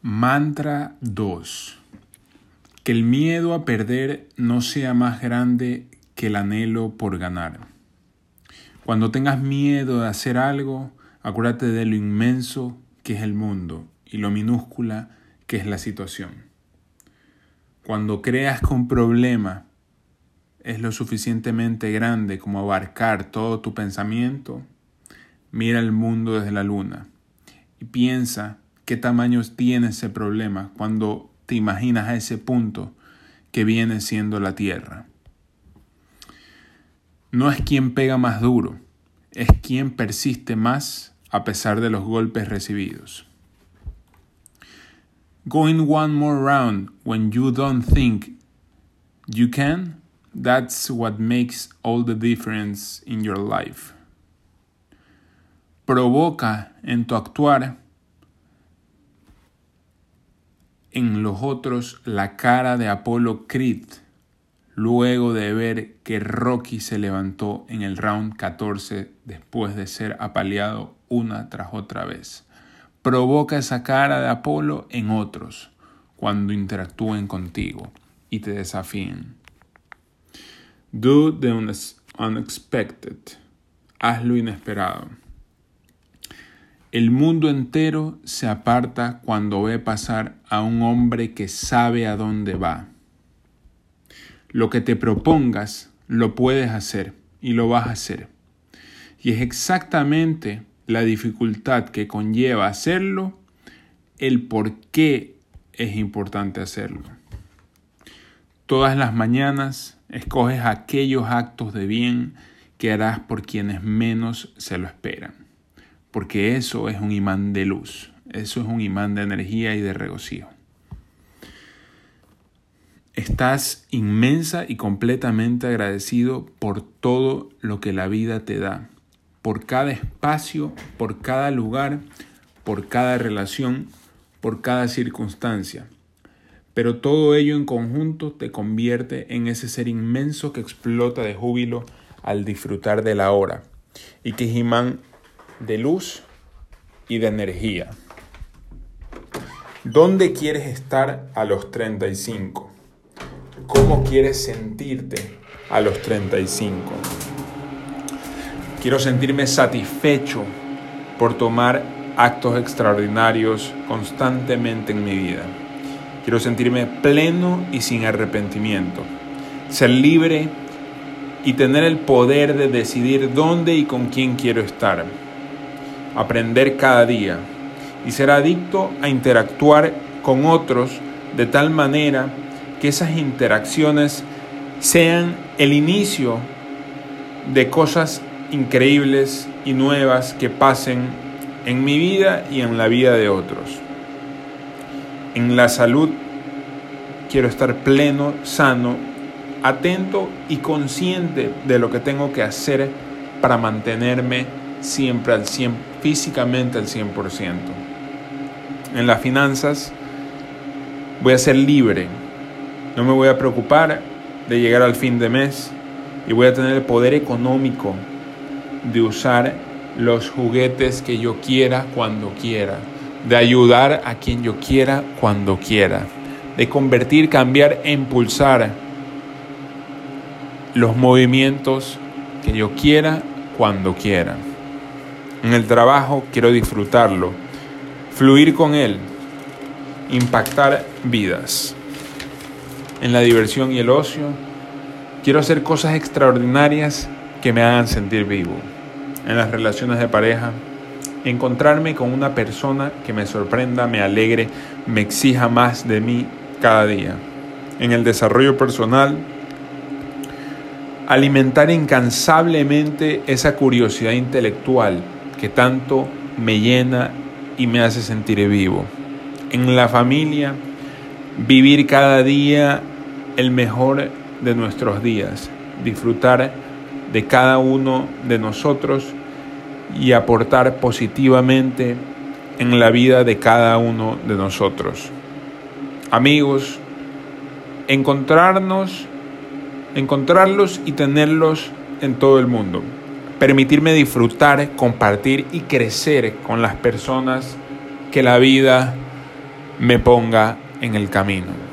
Mantra 2. Que el miedo a perder no sea más grande que el anhelo por ganar. Cuando tengas miedo de hacer algo, acuérdate de lo inmenso que es el mundo y lo minúscula que es la situación. Cuando creas que un problema es lo suficientemente grande como abarcar todo tu pensamiento, mira el mundo desde la luna y piensa qué tamaños tiene ese problema cuando te imaginas a ese punto que viene siendo la Tierra. No es quien pega más duro, es quien persiste más a pesar de los golpes recibidos. Going one more round when you don't think you can, that's what makes all the difference in your life. Provoca en tu actuar en los otros la cara de Apolo Creed luego de ver que Rocky se levantó en el round 14 después de ser apaleado una tras otra vez. Provoca esa cara de Apolo en otros cuando interactúen contigo y te desafíen. Do the unexpected. Haz lo inesperado. El mundo entero se aparta cuando ve pasar a un hombre que sabe a dónde va. Lo que te propongas, lo puedes hacer y lo vas a hacer. Y es exactamente la dificultad que conlleva hacerlo, el por qué es importante hacerlo. Todas las mañanas escoges aquellos actos de bien que harás por quienes menos se lo esperan porque eso es un imán de luz, eso es un imán de energía y de regocijo. Estás inmensa y completamente agradecido por todo lo que la vida te da, por cada espacio, por cada lugar, por cada relación, por cada circunstancia. Pero todo ello en conjunto te convierte en ese ser inmenso que explota de júbilo al disfrutar de la hora y que es imán de luz y de energía. ¿Dónde quieres estar a los 35? ¿Cómo quieres sentirte a los 35? Quiero sentirme satisfecho por tomar actos extraordinarios constantemente en mi vida. Quiero sentirme pleno y sin arrepentimiento. Ser libre y tener el poder de decidir dónde y con quién quiero estar aprender cada día y ser adicto a interactuar con otros de tal manera que esas interacciones sean el inicio de cosas increíbles y nuevas que pasen en mi vida y en la vida de otros. En la salud quiero estar pleno, sano, atento y consciente de lo que tengo que hacer para mantenerme siempre al 100, físicamente al 100%. En las finanzas voy a ser libre, no me voy a preocupar de llegar al fin de mes y voy a tener el poder económico de usar los juguetes que yo quiera cuando quiera, de ayudar a quien yo quiera cuando quiera, de convertir, cambiar e impulsar los movimientos que yo quiera cuando quiera. En el trabajo quiero disfrutarlo, fluir con él, impactar vidas. En la diversión y el ocio quiero hacer cosas extraordinarias que me hagan sentir vivo. En las relaciones de pareja, encontrarme con una persona que me sorprenda, me alegre, me exija más de mí cada día. En el desarrollo personal, alimentar incansablemente esa curiosidad intelectual que tanto me llena y me hace sentir vivo. En la familia, vivir cada día el mejor de nuestros días, disfrutar de cada uno de nosotros y aportar positivamente en la vida de cada uno de nosotros. Amigos, encontrarnos, encontrarlos y tenerlos en todo el mundo permitirme disfrutar, compartir y crecer con las personas que la vida me ponga en el camino.